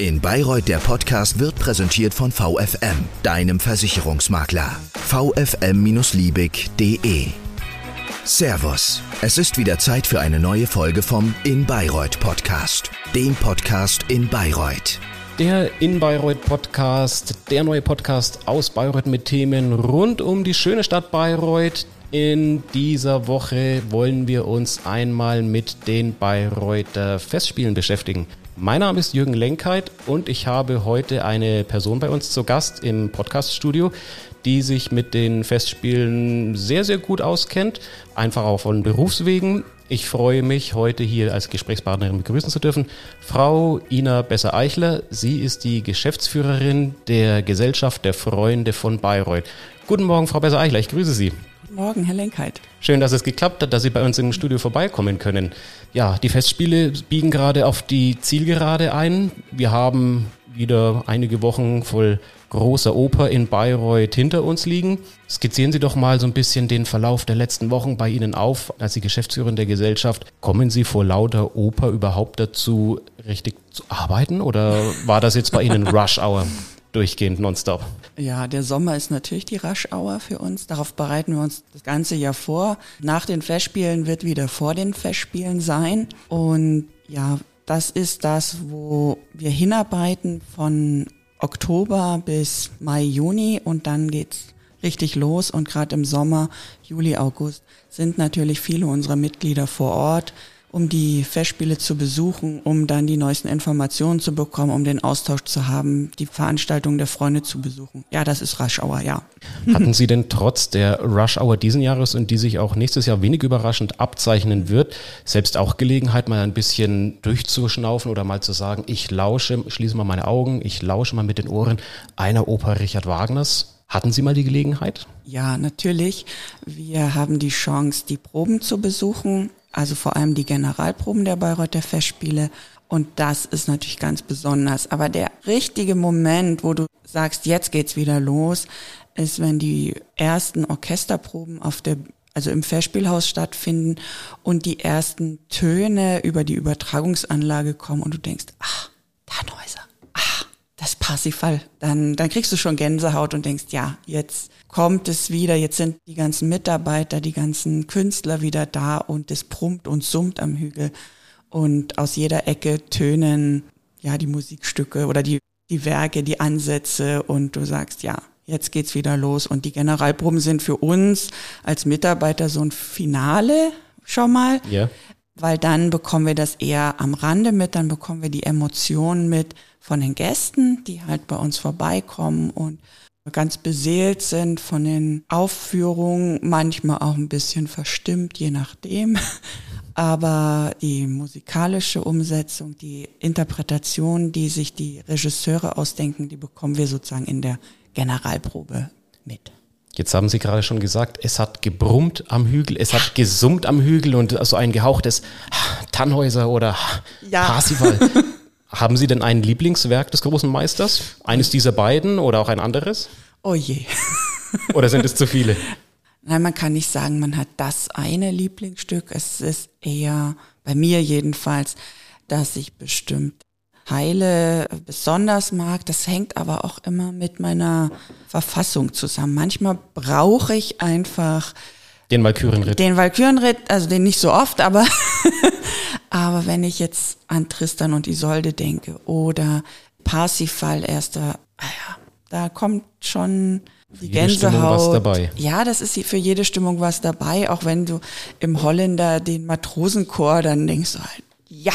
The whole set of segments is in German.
In Bayreuth der Podcast wird präsentiert von VFM, deinem Versicherungsmakler. vfm-liebig.de Servus, es ist wieder Zeit für eine neue Folge vom In Bayreuth Podcast, dem Podcast in Bayreuth. Der In Bayreuth Podcast, der neue Podcast aus Bayreuth mit Themen rund um die schöne Stadt Bayreuth. In dieser Woche wollen wir uns einmal mit den Bayreuther Festspielen beschäftigen. Mein Name ist Jürgen Lenkheit und ich habe heute eine Person bei uns zu Gast im Podcaststudio, die sich mit den Festspielen sehr, sehr gut auskennt, einfach auch von Berufswegen. Ich freue mich, heute hier als Gesprächspartnerin begrüßen zu dürfen Frau Ina Besser-Eichler. Sie ist die Geschäftsführerin der Gesellschaft der Freunde von Bayreuth. Guten Morgen, Frau Besser-Eichler, ich grüße Sie. Guten Morgen, Herr Lenkheit. Schön, dass es geklappt hat, dass Sie bei uns im Studio vorbeikommen können. Ja, die Festspiele biegen gerade auf die Zielgerade ein. Wir haben wieder einige Wochen voll großer Oper in Bayreuth hinter uns liegen. Skizzieren Sie doch mal so ein bisschen den Verlauf der letzten Wochen bei Ihnen auf als die Geschäftsführerin der Gesellschaft. Kommen Sie vor lauter Oper überhaupt dazu, richtig zu arbeiten oder war das jetzt bei Ihnen Rush Hour? durchgehend nonstop. Ja, der Sommer ist natürlich die Raschauer für uns. Darauf bereiten wir uns das ganze Jahr vor. Nach den Festspielen wird wieder vor den Festspielen sein. Und ja, das ist das, wo wir hinarbeiten von Oktober bis Mai, Juni und dann geht's richtig los. Und gerade im Sommer, Juli, August sind natürlich viele unserer Mitglieder vor Ort um die Festspiele zu besuchen, um dann die neuesten Informationen zu bekommen, um den Austausch zu haben, die Veranstaltungen der Freunde zu besuchen. Ja, das ist Rush Hour, ja. Hatten Sie denn trotz der Rush Hour diesen Jahres und die sich auch nächstes Jahr wenig überraschend abzeichnen wird, selbst auch Gelegenheit, mal ein bisschen durchzuschnaufen oder mal zu sagen, ich lausche, schließe mal meine Augen, ich lausche mal mit den Ohren einer Oper Richard Wagners? Hatten Sie mal die Gelegenheit? Ja, natürlich. Wir haben die Chance, die Proben zu besuchen also vor allem die Generalproben der Bayreuther Festspiele. Und das ist natürlich ganz besonders. Aber der richtige Moment, wo du sagst, jetzt geht's wieder los, ist, wenn die ersten Orchesterproben auf der also im Festspielhaus stattfinden und die ersten Töne über die Übertragungsanlage kommen und du denkst, ach, Tannhäuser, ach, das Parsifal. Dann, dann kriegst du schon Gänsehaut und denkst, ja, jetzt kommt es wieder, jetzt sind die ganzen Mitarbeiter, die ganzen Künstler wieder da und es brummt und summt am Hügel. Und aus jeder Ecke tönen ja die Musikstücke oder die, die Werke, die Ansätze. Und du sagst, ja, jetzt geht's wieder los. Und die Generalproben sind für uns als Mitarbeiter so ein Finale schon mal. Ja. Weil dann bekommen wir das eher am Rande mit, dann bekommen wir die Emotionen mit von den Gästen, die halt bei uns vorbeikommen. Und ganz beseelt sind von den Aufführungen, manchmal auch ein bisschen verstimmt, je nachdem. Aber die musikalische Umsetzung, die Interpretation, die sich die Regisseure ausdenken, die bekommen wir sozusagen in der Generalprobe mit. Jetzt haben Sie gerade schon gesagt, es hat gebrummt am Hügel, es hat gesummt am Hügel und so ein gehauchtes Tannhäuser oder ja. Parsival. Haben Sie denn ein Lieblingswerk des großen Meisters? Eines dieser beiden oder auch ein anderes? Oh je. oder sind es zu viele? Nein, man kann nicht sagen, man hat das eine Lieblingsstück. Es ist eher, bei mir jedenfalls, dass ich bestimmt Teile besonders mag. Das hängt aber auch immer mit meiner Verfassung zusammen. Manchmal brauche ich einfach den Walkürenritt. Den Walkürenritt, also den nicht so oft, aber Aber wenn ich jetzt an Tristan und Isolde denke oder Parsifal erster, ah ja, da kommt schon die jede Gänsehaut. Was dabei. Ja, das ist für jede Stimmung was dabei. Auch wenn du im Holländer den Matrosenchor, dann denkst du halt, ja,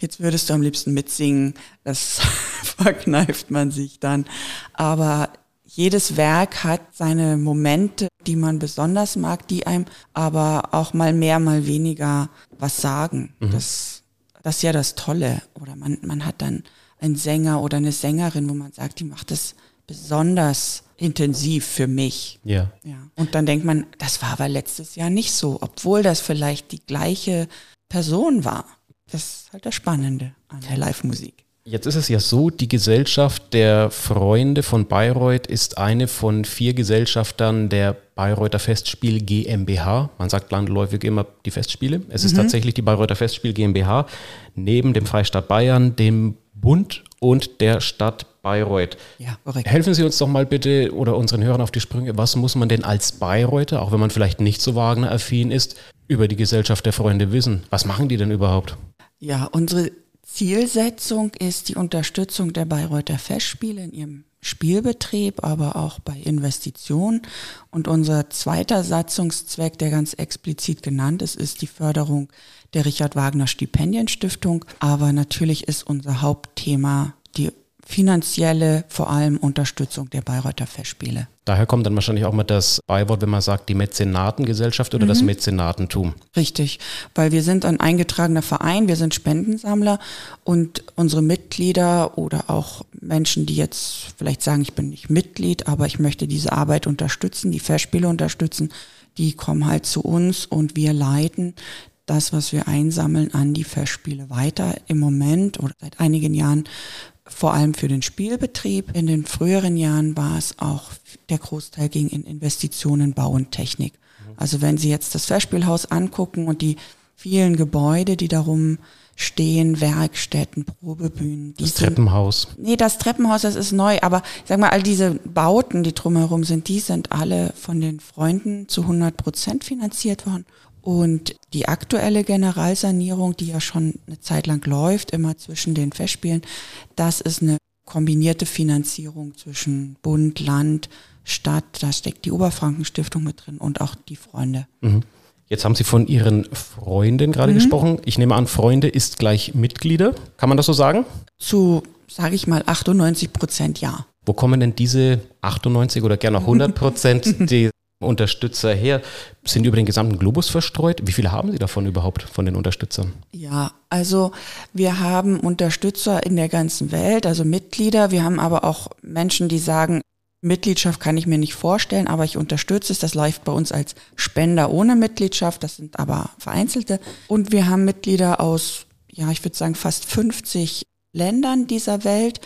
jetzt würdest du am liebsten mitsingen. Das verkneift man sich dann. Aber jedes Werk hat seine Momente, die man besonders mag, die einem aber auch mal mehr, mal weniger was sagen. Mhm. Das, das ist ja das Tolle. Oder man, man hat dann einen Sänger oder eine Sängerin, wo man sagt, die macht das besonders intensiv für mich. Ja. ja. Und dann denkt man, das war aber letztes Jahr nicht so, obwohl das vielleicht die gleiche Person war. Das ist halt das Spannende an der Live-Musik. Jetzt ist es ja so, die Gesellschaft der Freunde von Bayreuth ist eine von vier Gesellschaftern der Bayreuther Festspiel GmbH. Man sagt landläufig immer die Festspiele. Es mhm. ist tatsächlich die Bayreuther Festspiel GmbH neben dem Freistaat Bayern, dem Bund und der Stadt Bayreuth. Ja, korrekt. Helfen Sie uns doch mal bitte oder unseren Hörern auf die Sprünge. Was muss man denn als Bayreuther, auch wenn man vielleicht nicht so Wagner-affin ist, über die Gesellschaft der Freunde wissen? Was machen die denn überhaupt? Ja, unsere Zielsetzung ist die Unterstützung der Bayreuther Festspiele in ihrem Spielbetrieb, aber auch bei Investitionen. Und unser zweiter Satzungszweck, der ganz explizit genannt ist, ist die Förderung der Richard Wagner Stipendienstiftung. Aber natürlich ist unser Hauptthema die finanzielle, vor allem Unterstützung der Bayreuther Festspiele. Daher kommt dann wahrscheinlich auch mal das Beiwort, wenn man sagt, die Mäzenatengesellschaft oder mhm. das Mäzenatentum. Richtig, weil wir sind ein eingetragener Verein, wir sind Spendensammler und unsere Mitglieder oder auch Menschen, die jetzt vielleicht sagen, ich bin nicht Mitglied, aber ich möchte diese Arbeit unterstützen, die Festspiele unterstützen, die kommen halt zu uns und wir leiten das, was wir einsammeln, an die Festspiele weiter. Im Moment oder seit einigen Jahren vor allem für den Spielbetrieb. In den früheren Jahren war es auch, der Großteil ging in Investitionen, Bau und Technik. Also wenn Sie jetzt das Festspielhaus angucken und die vielen Gebäude, die darum stehen, Werkstätten, Probebühnen. das Treppenhaus. nee, das Treppenhaus, das ist neu, aber sag mal, all diese Bauten, die drumherum sind, die sind alle von den Freunden zu 100 Prozent finanziert worden. Und die aktuelle Generalsanierung, die ja schon eine Zeit lang läuft, immer zwischen den Festspielen, das ist eine kombinierte Finanzierung zwischen Bund, Land, Stadt. Da steckt die Oberfrankenstiftung mit drin und auch die Freunde. Mhm. Jetzt haben Sie von Ihren Freunden gerade mhm. gesprochen. Ich nehme an, Freunde ist gleich Mitglieder. Kann man das so sagen? Zu, sage ich mal, 98 Prozent ja. Wo kommen denn diese 98 oder gerne 100 Prozent, die Unterstützer her? Sind über den gesamten Globus verstreut? Wie viele haben Sie davon überhaupt, von den Unterstützern? Ja, also wir haben Unterstützer in der ganzen Welt, also Mitglieder. Wir haben aber auch Menschen, die sagen, Mitgliedschaft kann ich mir nicht vorstellen, aber ich unterstütze es. Das läuft bei uns als Spender ohne Mitgliedschaft. Das sind aber vereinzelte. Und wir haben Mitglieder aus, ja, ich würde sagen, fast 50 Ländern dieser Welt.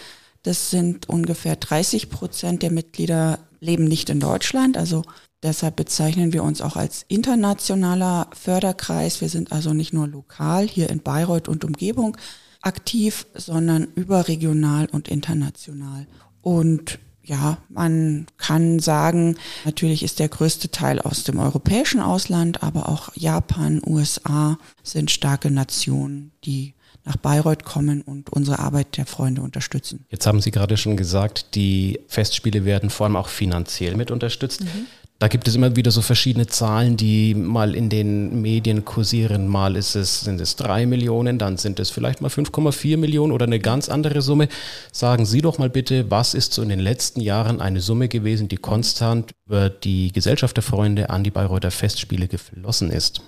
Das sind ungefähr 30 Prozent der Mitglieder leben nicht in Deutschland. Also Deshalb bezeichnen wir uns auch als internationaler Förderkreis. Wir sind also nicht nur lokal hier in Bayreuth und Umgebung aktiv, sondern überregional und international. Und ja, man kann sagen, natürlich ist der größte Teil aus dem europäischen Ausland, aber auch Japan, USA sind starke Nationen, die nach Bayreuth kommen und unsere Arbeit der Freunde unterstützen. Jetzt haben Sie gerade schon gesagt, die Festspiele werden vor allem auch finanziell mit unterstützt. Mhm. Da gibt es immer wieder so verschiedene Zahlen, die mal in den Medien kursieren. Mal ist es, sind es drei Millionen, dann sind es vielleicht mal 5,4 Millionen oder eine ganz andere Summe. Sagen Sie doch mal bitte, was ist so in den letzten Jahren eine Summe gewesen, die konstant über die Gesellschaft der Freunde an die Bayreuther Festspiele geflossen ist?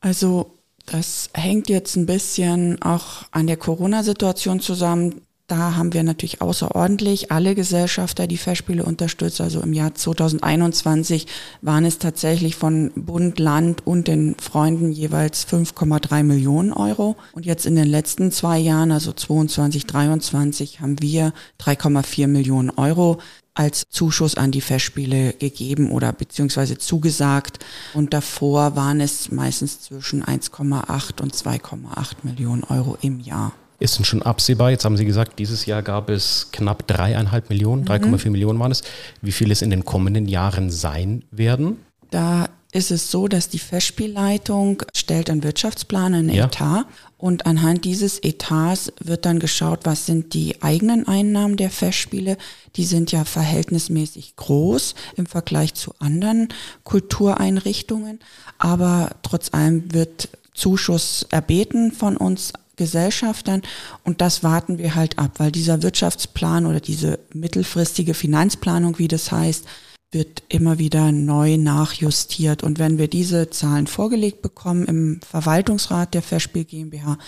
Also das hängt jetzt ein bisschen auch an der Corona-Situation zusammen. Da haben wir natürlich außerordentlich alle Gesellschafter die Festspiele unterstützt. Also im Jahr 2021 waren es tatsächlich von Bund, Land und den Freunden jeweils 5,3 Millionen Euro. Und jetzt in den letzten zwei Jahren, also 22, 23, haben wir 3,4 Millionen Euro als Zuschuss an die Festspiele gegeben oder beziehungsweise zugesagt. Und davor waren es meistens zwischen 1,8 und 2,8 Millionen Euro im Jahr. Ist denn schon absehbar? Jetzt haben Sie gesagt, dieses Jahr gab es knapp dreieinhalb Millionen, 3,4 mhm. Millionen waren es. Wie viel es in den kommenden Jahren sein werden? Da ist es so, dass die Festspielleitung stellt einen Wirtschaftsplan, einen ja. Etat und anhand dieses Etats wird dann geschaut, was sind die eigenen Einnahmen der Festspiele. Die sind ja verhältnismäßig groß im Vergleich zu anderen Kultureinrichtungen, aber trotz allem wird Zuschuss erbeten von uns Gesellschaftern und das warten wir halt ab, weil dieser Wirtschaftsplan oder diese mittelfristige Finanzplanung, wie das heißt, wird immer wieder neu nachjustiert. Und wenn wir diese Zahlen vorgelegt bekommen im Verwaltungsrat der Festspiel GmbH,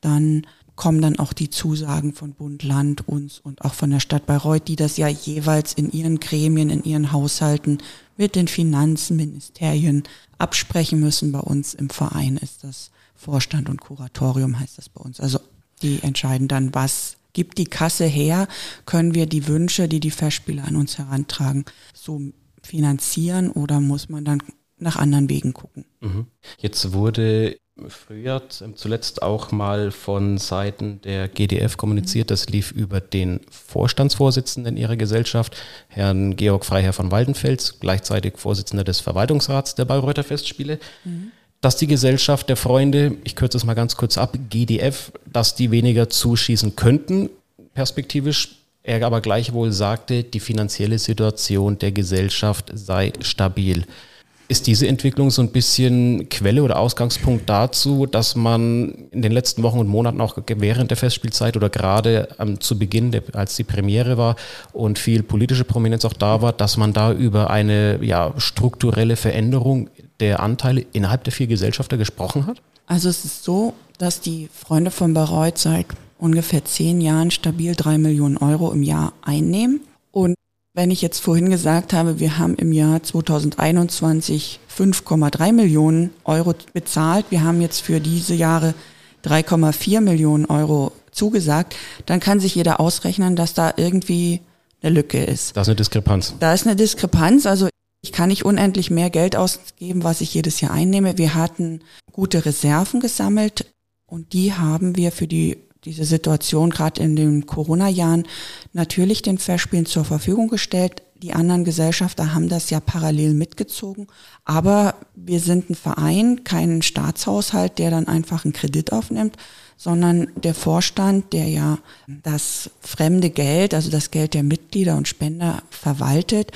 dann kommen dann auch die Zusagen von Bund, Land, uns und auch von der Stadt Bayreuth, die das ja jeweils in ihren Gremien, in ihren Haushalten mit den Finanzministerien absprechen müssen. Bei uns im Verein ist das Vorstand und Kuratorium heißt das bei uns. Also die entscheiden dann, was gibt die Kasse her, können wir die Wünsche, die die Festspiele an uns herantragen, so finanzieren oder muss man dann nach anderen Wegen gucken. Mhm. Jetzt wurde Frühjahr zuletzt auch mal von Seiten der GDF kommuniziert. Das lief über den Vorstandsvorsitzenden ihrer Gesellschaft, Herrn Georg Freiherr von Waldenfels, gleichzeitig Vorsitzender des Verwaltungsrats der Bayreuther Festspiele. Mhm dass die Gesellschaft der Freunde, ich kürze es mal ganz kurz ab, GDF, dass die weniger zuschießen könnten, perspektivisch. Er aber gleichwohl sagte, die finanzielle Situation der Gesellschaft sei stabil. Ist diese Entwicklung so ein bisschen Quelle oder Ausgangspunkt dazu, dass man in den letzten Wochen und Monaten auch während der Festspielzeit oder gerade ähm, zu Beginn, der, als die Premiere war und viel politische Prominenz auch da war, dass man da über eine ja, strukturelle Veränderung der Anteile innerhalb der vier Gesellschafter gesprochen hat? Also es ist so, dass die Freunde von Bayreuth seit ungefähr zehn Jahren stabil drei Millionen Euro im Jahr einnehmen und wenn ich jetzt vorhin gesagt habe, wir haben im Jahr 2021 5,3 Millionen Euro bezahlt, wir haben jetzt für diese Jahre 3,4 Millionen Euro zugesagt, dann kann sich jeder ausrechnen, dass da irgendwie eine Lücke ist. Da ist eine Diskrepanz. Da ist eine Diskrepanz. Also ich kann nicht unendlich mehr Geld ausgeben, was ich jedes Jahr einnehme. Wir hatten gute Reserven gesammelt und die haben wir für die diese Situation gerade in den Corona-Jahren natürlich den Festspielen zur Verfügung gestellt. Die anderen Gesellschafter haben das ja parallel mitgezogen. Aber wir sind ein Verein, kein Staatshaushalt, der dann einfach einen Kredit aufnimmt, sondern der Vorstand, der ja das fremde Geld, also das Geld der Mitglieder und Spender verwaltet,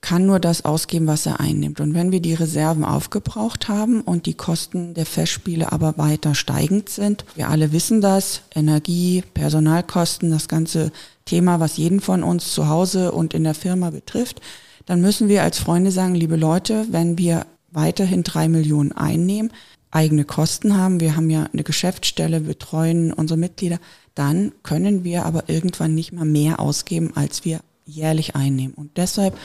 kann nur das ausgeben, was er einnimmt. Und wenn wir die Reserven aufgebraucht haben und die Kosten der Festspiele aber weiter steigend sind, wir alle wissen das, Energie, Personalkosten, das ganze Thema, was jeden von uns zu Hause und in der Firma betrifft, dann müssen wir als Freunde sagen, liebe Leute, wenn wir weiterhin drei Millionen einnehmen, eigene Kosten haben, wir haben ja eine Geschäftsstelle, betreuen unsere Mitglieder, dann können wir aber irgendwann nicht mal mehr ausgeben, als wir jährlich einnehmen. Und deshalb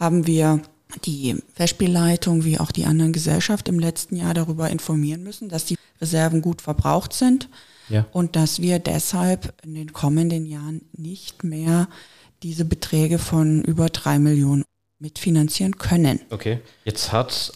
haben wir die Festspielleitung wie auch die anderen Gesellschaften im letzten Jahr darüber informieren müssen, dass die Reserven gut verbraucht sind ja. und dass wir deshalb in den kommenden Jahren nicht mehr diese Beträge von über drei Millionen mitfinanzieren können. Okay. Jetzt hat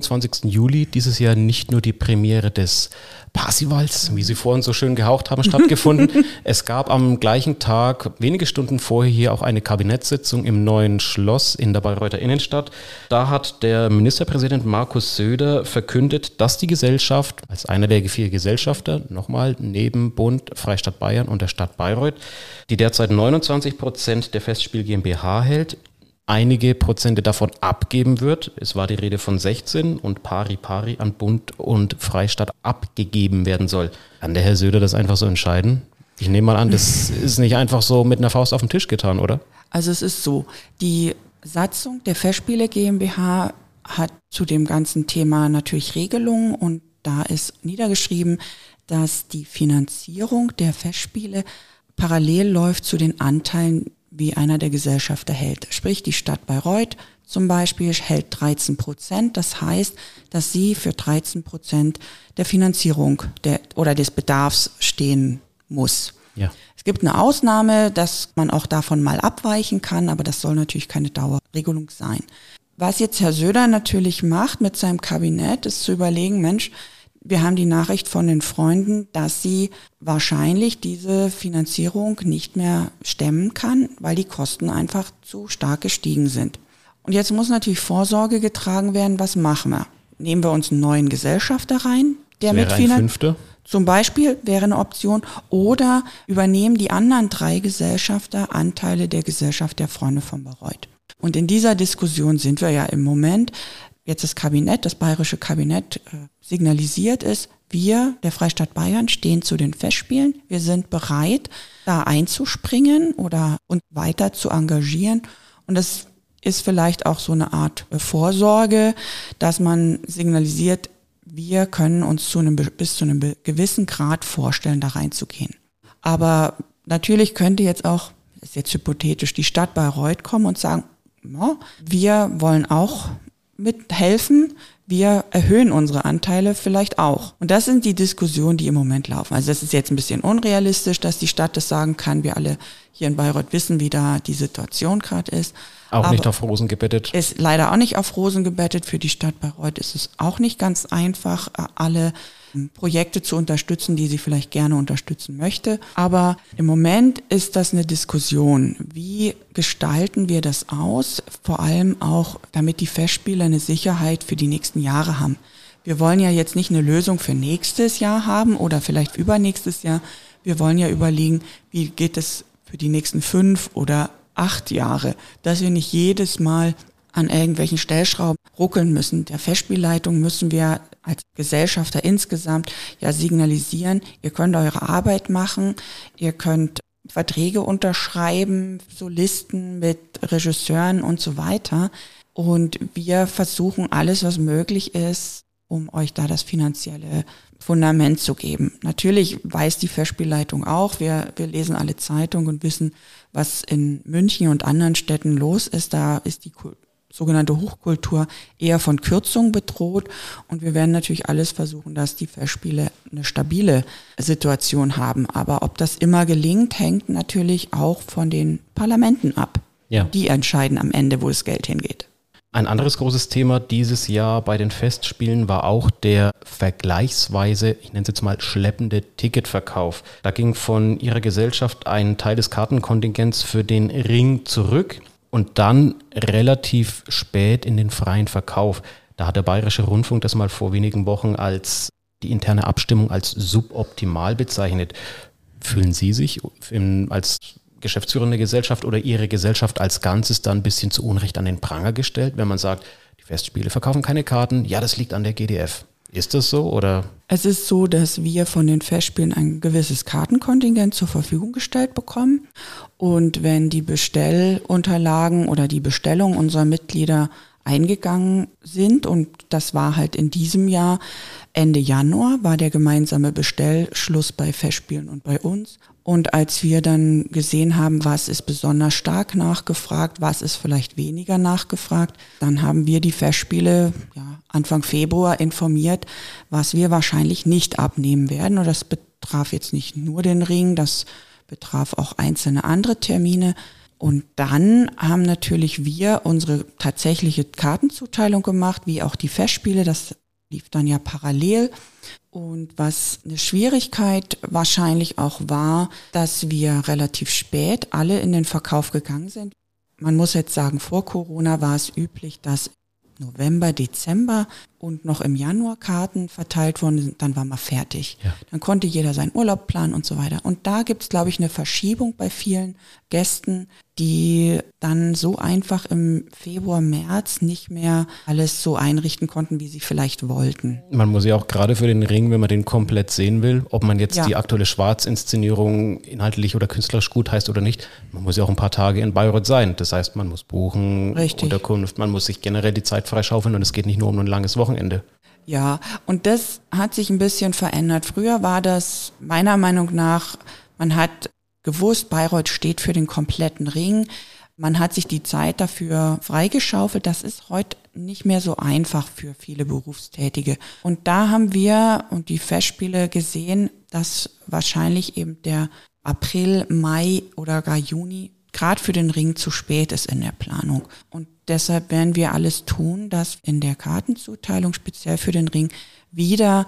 20. Juli dieses Jahr nicht nur die Premiere des Parsivals, wie Sie vorhin so schön gehaucht haben, stattgefunden. es gab am gleichen Tag, wenige Stunden vorher, hier auch eine Kabinettssitzung im neuen Schloss in der Bayreuther Innenstadt. Da hat der Ministerpräsident Markus Söder verkündet, dass die Gesellschaft als einer der vier Gesellschafter, nochmal neben Bund, Freistaat Bayern und der Stadt Bayreuth, die derzeit 29 Prozent der Festspiel GmbH hält, einige Prozente davon abgeben wird. Es war die Rede von 16 und pari pari an Bund und Freistaat abgegeben werden soll. Kann der Herr Söder das einfach so entscheiden? Ich nehme mal an, das ist nicht einfach so mit einer Faust auf den Tisch getan, oder? Also es ist so, die Satzung der Festspiele GmbH hat zu dem ganzen Thema natürlich Regelungen und da ist niedergeschrieben, dass die Finanzierung der Festspiele parallel läuft zu den Anteilen wie einer der Gesellschafter hält. Sprich, die Stadt Bayreuth zum Beispiel hält 13 Prozent. Das heißt, dass sie für 13 Prozent der Finanzierung der, oder des Bedarfs stehen muss. Ja. Es gibt eine Ausnahme, dass man auch davon mal abweichen kann, aber das soll natürlich keine Dauerregelung sein. Was jetzt Herr Söder natürlich macht mit seinem Kabinett, ist zu überlegen, Mensch, wir haben die Nachricht von den Freunden, dass sie wahrscheinlich diese Finanzierung nicht mehr stemmen kann, weil die Kosten einfach zu stark gestiegen sind. Und jetzt muss natürlich Vorsorge getragen werden, was machen wir? Nehmen wir uns einen neuen Gesellschafter rein, der mitfinanziert. Zum Beispiel wäre eine Option. Oder übernehmen die anderen drei Gesellschafter Anteile der Gesellschaft der Freunde von Bayreuth. Und in dieser Diskussion sind wir ja im Moment jetzt das Kabinett, das bayerische Kabinett äh, signalisiert ist, wir, der Freistaat Bayern, stehen zu den Festspielen. Wir sind bereit, da einzuspringen oder uns weiter zu engagieren. Und das ist vielleicht auch so eine Art äh, Vorsorge, dass man signalisiert, wir können uns zu einem, bis zu einem gewissen Grad vorstellen, da reinzugehen. Aber natürlich könnte jetzt auch, das ist jetzt hypothetisch, die Stadt Bayreuth kommen und sagen, wir wollen auch mithelfen. Wir erhöhen unsere Anteile vielleicht auch. Und das sind die Diskussionen, die im Moment laufen. Also das ist jetzt ein bisschen unrealistisch, dass die Stadt das sagen kann. Wir alle hier in Bayreuth wissen, wie da die Situation gerade ist. Auch Aber nicht auf Rosen gebettet. Ist leider auch nicht auf Rosen gebettet. Für die Stadt Bayreuth ist es auch nicht ganz einfach, alle Projekte zu unterstützen, die sie vielleicht gerne unterstützen möchte. Aber im Moment ist das eine Diskussion. Wie gestalten wir das aus? Vor allem auch, damit die Festspiele eine Sicherheit für die nächsten Jahre haben. Wir wollen ja jetzt nicht eine Lösung für nächstes Jahr haben oder vielleicht übernächstes Jahr. Wir wollen ja überlegen, wie geht es für die nächsten fünf oder acht Jahre, dass wir nicht jedes Mal an irgendwelchen Stellschrauben ruckeln müssen. Der Festspielleitung müssen wir als Gesellschafter insgesamt ja signalisieren, ihr könnt eure Arbeit machen, ihr könnt Verträge unterschreiben, so Listen mit Regisseuren und so weiter. Und wir versuchen alles, was möglich ist, um euch da das finanzielle Fundament zu geben. Natürlich weiß die Festspielleitung auch, wir, wir lesen alle Zeitungen und wissen, was in München und anderen Städten los ist. Da ist die sogenannte Hochkultur eher von Kürzungen bedroht. Und wir werden natürlich alles versuchen, dass die Festspiele eine stabile Situation haben. Aber ob das immer gelingt, hängt natürlich auch von den Parlamenten ab. Ja. Die entscheiden am Ende, wo das Geld hingeht. Ein anderes großes Thema dieses Jahr bei den Festspielen war auch der vergleichsweise, ich nenne es jetzt mal, schleppende Ticketverkauf. Da ging von ihrer Gesellschaft ein Teil des Kartenkontingents für den Ring zurück und dann relativ spät in den freien Verkauf. Da hat der Bayerische Rundfunk das mal vor wenigen Wochen als die interne Abstimmung als suboptimal bezeichnet. Fühlen Sie sich als geschäftsführende Gesellschaft oder Ihre Gesellschaft als Ganzes dann ein bisschen zu Unrecht an den Pranger gestellt, wenn man sagt, die Festspiele verkaufen keine Karten? Ja, das liegt an der GDF. Ist das so oder? Es ist so, dass wir von den Festspielen ein gewisses Kartenkontingent zur Verfügung gestellt bekommen. Und wenn die Bestellunterlagen oder die Bestellung unserer Mitglieder eingegangen sind, und das war halt in diesem Jahr, Ende Januar war der gemeinsame Bestellschluss bei Festspielen und bei uns. Und als wir dann gesehen haben, was ist besonders stark nachgefragt, was ist vielleicht weniger nachgefragt, dann haben wir die Festspiele ja, Anfang Februar informiert, was wir wahrscheinlich nicht abnehmen werden. Und das betraf jetzt nicht nur den Ring, das betraf auch einzelne andere Termine. Und dann haben natürlich wir unsere tatsächliche Kartenzuteilung gemacht, wie auch die Festspiele. Das lief dann ja parallel. Und was eine Schwierigkeit wahrscheinlich auch war, dass wir relativ spät alle in den Verkauf gegangen sind. Man muss jetzt sagen, vor Corona war es üblich, dass November, Dezember und noch im Januar Karten verteilt worden sind, dann war man fertig. Ja. Dann konnte jeder seinen Urlaub planen und so weiter. Und da gibt es, glaube ich, eine Verschiebung bei vielen Gästen, die dann so einfach im Februar, März nicht mehr alles so einrichten konnten, wie sie vielleicht wollten. Man muss ja auch gerade für den Ring, wenn man den komplett sehen will, ob man jetzt ja. die aktuelle Schwarzinszenierung inhaltlich oder künstlerisch gut heißt oder nicht, man muss ja auch ein paar Tage in Bayreuth sein. Das heißt, man muss buchen, Richtig. Unterkunft, man muss sich generell die Zeit freischaufeln und es geht nicht nur um ein langes Wochenende. Ja, und das hat sich ein bisschen verändert. Früher war das meiner Meinung nach, man hat gewusst, Bayreuth steht für den kompletten Ring. Man hat sich die Zeit dafür freigeschaufelt. Das ist heute nicht mehr so einfach für viele Berufstätige. Und da haben wir und die Festspiele gesehen, dass wahrscheinlich eben der April, Mai oder gar Juni gerade für den Ring zu spät ist in der Planung. Und deshalb werden wir alles tun, dass in der Kartenzuteilung speziell für den Ring wieder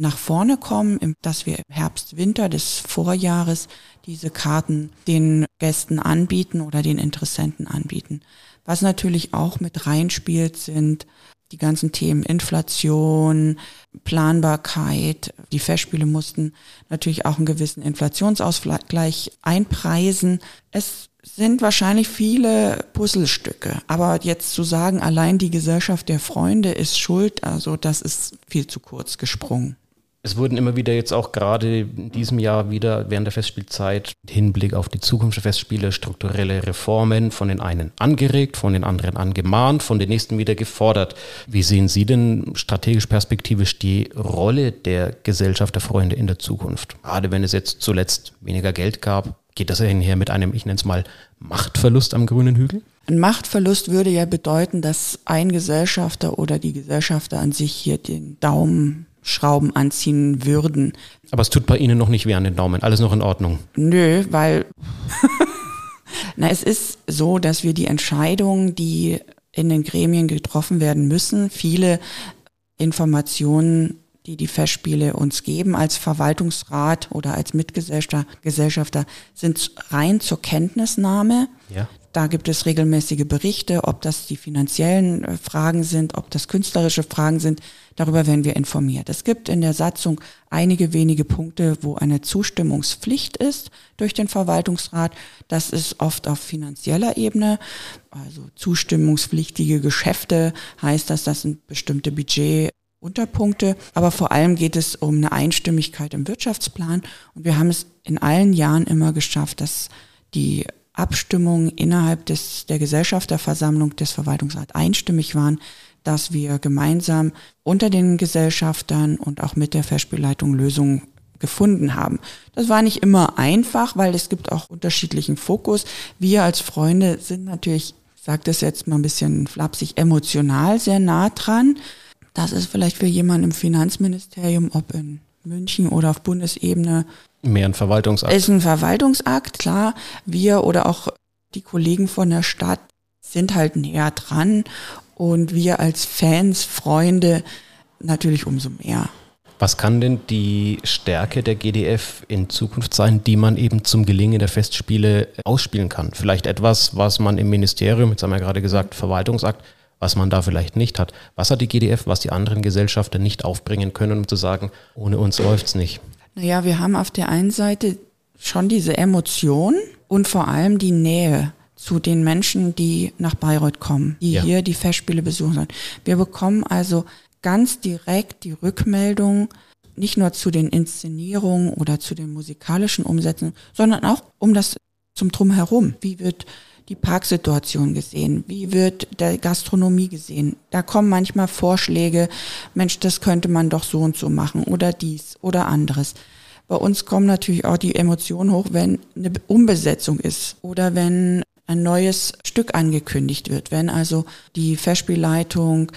nach vorne kommen, dass wir im Herbst, Winter des Vorjahres diese Karten den Gästen anbieten oder den Interessenten anbieten. Was natürlich auch mit reinspielt, sind die ganzen Themen Inflation, Planbarkeit. Die Festspiele mussten natürlich auch einen gewissen Inflationsausgleich einpreisen. Es sind wahrscheinlich viele Puzzlestücke. Aber jetzt zu sagen, allein die Gesellschaft der Freunde ist schuld, also das ist viel zu kurz gesprungen. Es wurden immer wieder jetzt auch gerade in diesem Jahr wieder während der Festspielzeit Hinblick auf die Zukunft der Festspiele strukturelle Reformen von den einen angeregt, von den anderen angemahnt, von den nächsten wieder gefordert. Wie sehen Sie denn strategisch perspektivisch die Rolle der Gesellschaft der Freunde in der Zukunft? Gerade wenn es jetzt zuletzt weniger Geld gab, geht das einher mit einem, ich nenne es mal, Machtverlust am grünen Hügel? Ein Machtverlust würde ja bedeuten, dass ein Gesellschafter oder die Gesellschafter an sich hier den Daumen Schrauben anziehen würden. Aber es tut bei Ihnen noch nicht weh an den Daumen, alles noch in Ordnung. Nö, weil Na, es ist so, dass wir die Entscheidungen, die in den Gremien getroffen werden müssen, viele Informationen die die Festspiele uns geben als Verwaltungsrat oder als Mitgesellschafter, sind rein zur Kenntnisnahme. Ja. Da gibt es regelmäßige Berichte, ob das die finanziellen äh, Fragen sind, ob das künstlerische Fragen sind. Darüber werden wir informiert. Es gibt in der Satzung einige wenige Punkte, wo eine Zustimmungspflicht ist durch den Verwaltungsrat. Das ist oft auf finanzieller Ebene. Also zustimmungspflichtige Geschäfte heißt das, dass ein bestimmte Budget Unterpunkte, aber vor allem geht es um eine Einstimmigkeit im Wirtschaftsplan und wir haben es in allen Jahren immer geschafft, dass die Abstimmungen innerhalb des, der Gesellschafterversammlung des Verwaltungsrats einstimmig waren, dass wir gemeinsam unter den Gesellschaftern und auch mit der Festspielleitung Lösungen gefunden haben. Das war nicht immer einfach, weil es gibt auch unterschiedlichen Fokus. Wir als Freunde sind natürlich, ich sage das jetzt mal ein bisschen flapsig, emotional sehr nah dran. Das ist vielleicht für jemanden im Finanzministerium, ob in München oder auf Bundesebene. Mehr ein Verwaltungsakt. Ist ein Verwaltungsakt, klar. Wir oder auch die Kollegen von der Stadt sind halt näher dran und wir als Fans, Freunde natürlich umso mehr. Was kann denn die Stärke der GDF in Zukunft sein, die man eben zum Gelingen der Festspiele ausspielen kann? Vielleicht etwas, was man im Ministerium, jetzt haben wir ja gerade gesagt, Verwaltungsakt, was man da vielleicht nicht hat. Was hat die GDF, was die anderen Gesellschafter nicht aufbringen können, um zu sagen, ohne uns läuft's nicht? Naja, wir haben auf der einen Seite schon diese Emotion und vor allem die Nähe zu den Menschen, die nach Bayreuth kommen, die ja. hier die Festspiele besuchen sollen. Wir bekommen also ganz direkt die Rückmeldung, nicht nur zu den Inszenierungen oder zu den musikalischen Umsätzen, sondern auch um das zum Drumherum. Wie wird die Parksituation gesehen? Wie wird der Gastronomie gesehen? Da kommen manchmal Vorschläge, Mensch, das könnte man doch so und so machen oder dies oder anderes. Bei uns kommen natürlich auch die Emotionen hoch, wenn eine Umbesetzung ist oder wenn ein neues Stück angekündigt wird, wenn also die Festspielleitung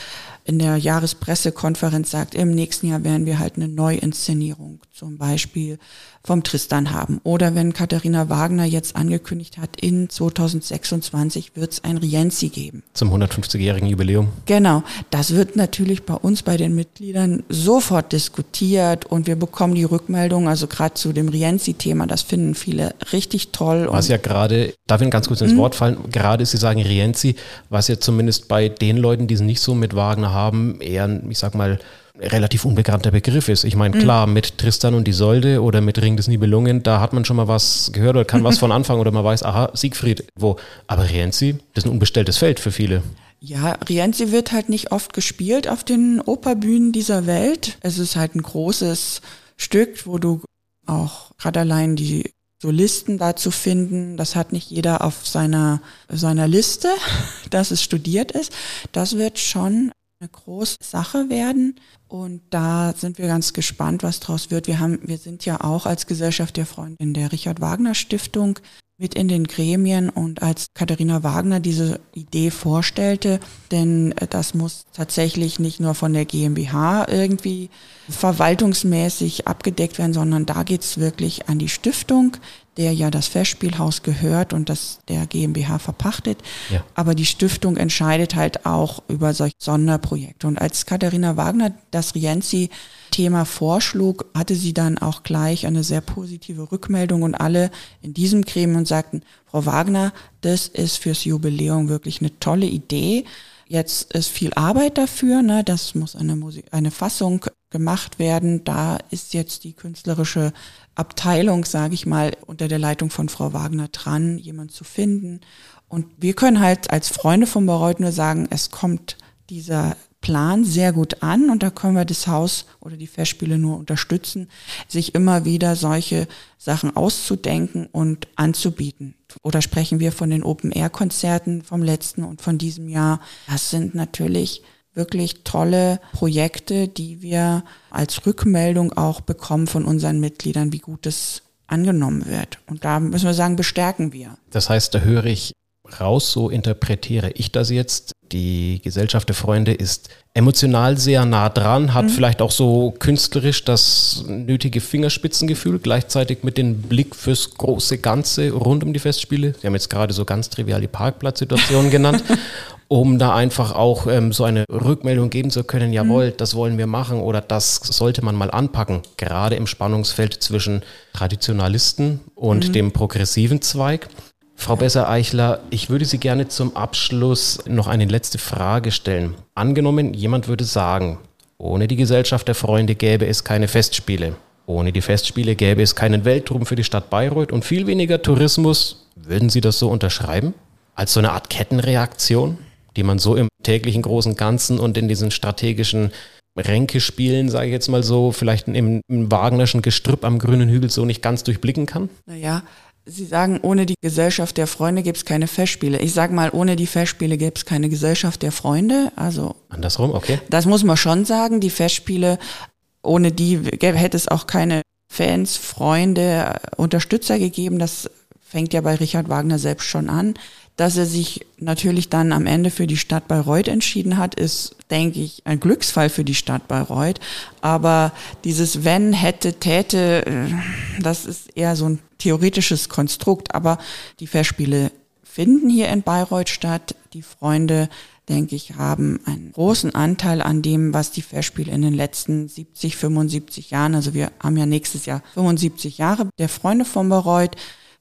in der Jahrespressekonferenz sagt, im nächsten Jahr werden wir halt eine Neuinszenierung zum Beispiel vom Tristan haben. Oder wenn Katharina Wagner jetzt angekündigt hat, in 2026 wird es ein Rienzi geben. Zum 150-jährigen Jubiläum. Genau. Das wird natürlich bei uns, bei den Mitgliedern sofort diskutiert und wir bekommen die Rückmeldung, also gerade zu dem Rienzi-Thema, das finden viele richtig toll. Was ja gerade, darf ich ganz kurz ins mhm. Wort fallen, gerade Sie sagen Rienzi, was ja zumindest bei den Leuten, die es nicht so mit Wagner haben, eher, ich sag mal, relativ unbekannter Begriff ist. Ich meine, klar, mhm. mit Tristan und Isolde oder mit Ring des Nibelungen, da hat man schon mal was gehört oder kann was von anfangen oder man weiß, aha, Siegfried, wo. Aber Rienzi, das ist ein unbestelltes Feld für viele. Ja, Rienzi wird halt nicht oft gespielt auf den Operbühnen dieser Welt. Es ist halt ein großes Stück, wo du auch gerade allein die Solisten dazu finden. Das hat nicht jeder auf seiner, seiner Liste, dass es studiert ist. Das wird schon eine große Sache werden. Und da sind wir ganz gespannt, was draus wird. Wir haben, wir sind ja auch als Gesellschaft der Freunde in der Richard Wagner Stiftung mit in den Gremien und als Katharina Wagner diese Idee vorstellte, denn das muss tatsächlich nicht nur von der GmbH irgendwie verwaltungsmäßig abgedeckt werden, sondern da geht's wirklich an die Stiftung, der ja das Festspielhaus gehört und das der GmbH verpachtet. Ja. Aber die Stiftung entscheidet halt auch über solche Sonderprojekte. Und als Katharina Wagner das Rienzi-Thema vorschlug, hatte sie dann auch gleich eine sehr positive Rückmeldung und alle in diesem Gremium sagten, Frau Wagner, das ist fürs Jubiläum wirklich eine tolle Idee. Jetzt ist viel Arbeit dafür, ne? das muss eine, Musik, eine Fassung gemacht werden. Da ist jetzt die künstlerische Abteilung, sage ich mal, unter der Leitung von Frau Wagner dran, jemand zu finden. Und wir können halt als Freunde von Bayreuth nur sagen, es kommt dieser Plan sehr gut an und da können wir das Haus oder die Festspiele nur unterstützen, sich immer wieder solche Sachen auszudenken und anzubieten. Oder sprechen wir von den Open-Air-Konzerten vom letzten und von diesem Jahr. Das sind natürlich wirklich tolle Projekte, die wir als Rückmeldung auch bekommen von unseren Mitgliedern, wie gut es angenommen wird. Und da müssen wir sagen, bestärken wir. Das heißt, da höre ich raus, so interpretiere ich das jetzt. Die Gesellschaft der Freunde ist emotional sehr nah dran, hat mhm. vielleicht auch so künstlerisch das nötige Fingerspitzengefühl, gleichzeitig mit dem Blick fürs große Ganze rund um die Festspiele. Sie haben jetzt gerade so ganz trivial die Parkplatzsituation genannt. um da einfach auch ähm, so eine Rückmeldung geben zu können, mhm. jawohl, mhm. das wollen wir machen oder das sollte man mal anpacken, gerade im Spannungsfeld zwischen Traditionalisten und mhm. dem progressiven Zweig. Frau Besser-Eichler, ich würde Sie gerne zum Abschluss noch eine letzte Frage stellen. Angenommen, jemand würde sagen, ohne die Gesellschaft der Freunde gäbe es keine Festspiele. Ohne die Festspiele gäbe es keinen Weltruhm für die Stadt Bayreuth und viel weniger Tourismus. Würden Sie das so unterschreiben? Als so eine Art Kettenreaktion, die man so im täglichen großen Ganzen und in diesen strategischen Ränkespielen, sage ich jetzt mal so, vielleicht im, im Wagnerschen Gestrüpp am grünen Hügel so nicht ganz durchblicken kann? Naja, Sie sagen, ohne die Gesellschaft der Freunde gäbe es keine Festspiele. Ich sage mal, ohne die Festspiele gäbe es keine Gesellschaft der Freunde. Also andersrum, okay. Das muss man schon sagen. Die Festspiele, ohne die gäbe, hätte es auch keine Fans, Freunde, Unterstützer gegeben. Das fängt ja bei Richard Wagner selbst schon an. Dass er sich natürlich dann am Ende für die Stadt Bayreuth entschieden hat, ist, denke ich, ein Glücksfall für die Stadt Bayreuth. Aber dieses wenn, hätte, täte, äh, das ist eher so ein theoretisches Konstrukt. Aber die Festspiele finden hier in Bayreuth statt. Die Freunde, denke ich, haben einen großen Anteil an dem, was die Festspiele in den letzten 70, 75 Jahren, also wir haben ja nächstes Jahr 75 Jahre der Freunde von Bayreuth,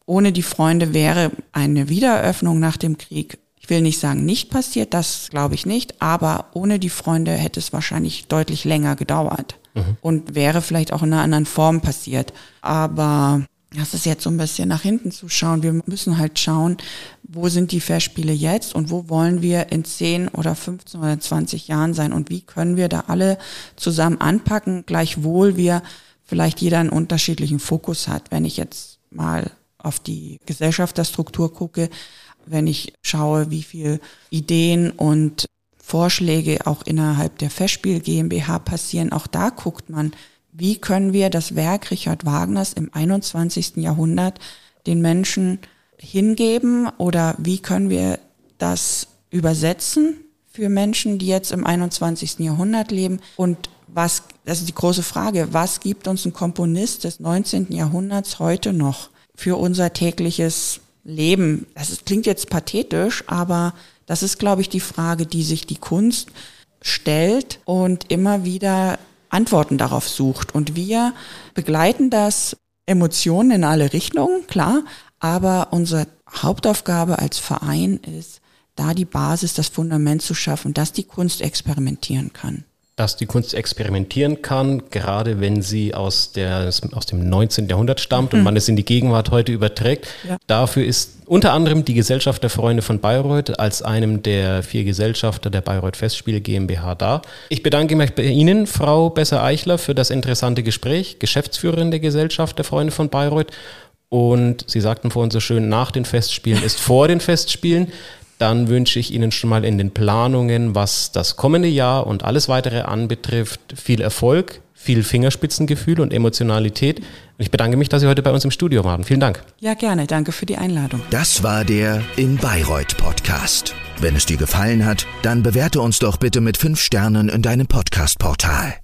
ohne die Freunde wäre eine Wiedereröffnung nach dem Krieg, ich will nicht sagen nicht passiert, das glaube ich nicht, aber ohne die Freunde hätte es wahrscheinlich deutlich länger gedauert mhm. und wäre vielleicht auch in einer anderen Form passiert. Aber das ist jetzt so ein bisschen nach hinten zu schauen. Wir müssen halt schauen, wo sind die Festspiele jetzt und wo wollen wir in 10 oder 15 oder 20 Jahren sein und wie können wir da alle zusammen anpacken, gleichwohl wir vielleicht jeder einen unterschiedlichen Fokus hat. Wenn ich jetzt mal auf die Gesellschafterstruktur gucke, wenn ich schaue, wie viel Ideen und Vorschläge auch innerhalb der Festspiel GmbH passieren, auch da guckt man, wie können wir das Werk Richard Wagners im 21. Jahrhundert den Menschen hingeben oder wie können wir das übersetzen für Menschen, die jetzt im 21. Jahrhundert leben und was, das ist die große Frage, was gibt uns ein Komponist des 19. Jahrhunderts heute noch? für unser tägliches Leben. Das ist, klingt jetzt pathetisch, aber das ist, glaube ich, die Frage, die sich die Kunst stellt und immer wieder Antworten darauf sucht. Und wir begleiten das Emotionen in alle Richtungen, klar, aber unsere Hauptaufgabe als Verein ist, da die Basis, das Fundament zu schaffen, dass die Kunst experimentieren kann dass die Kunst experimentieren kann, gerade wenn sie aus, der, aus dem 19. Jahrhundert stammt mhm. und man es in die Gegenwart heute überträgt. Ja. Dafür ist unter anderem die Gesellschaft der Freunde von Bayreuth als einem der vier Gesellschafter der Bayreuth Festspiele GmbH da. Ich bedanke mich bei Ihnen, Frau Besser-Eichler, für das interessante Gespräch, Geschäftsführerin der Gesellschaft der Freunde von Bayreuth. Und Sie sagten vorhin so schön, nach den Festspielen ist vor den Festspielen dann wünsche ich Ihnen schon mal in den Planungen, was das kommende Jahr und alles weitere anbetrifft, viel Erfolg, viel Fingerspitzengefühl und Emotionalität. Und ich bedanke mich, dass Sie heute bei uns im Studio waren. Vielen Dank. Ja, gerne. Danke für die Einladung. Das war der In Bayreuth Podcast. Wenn es dir gefallen hat, dann bewerte uns doch bitte mit fünf Sternen in deinem Podcast-Portal.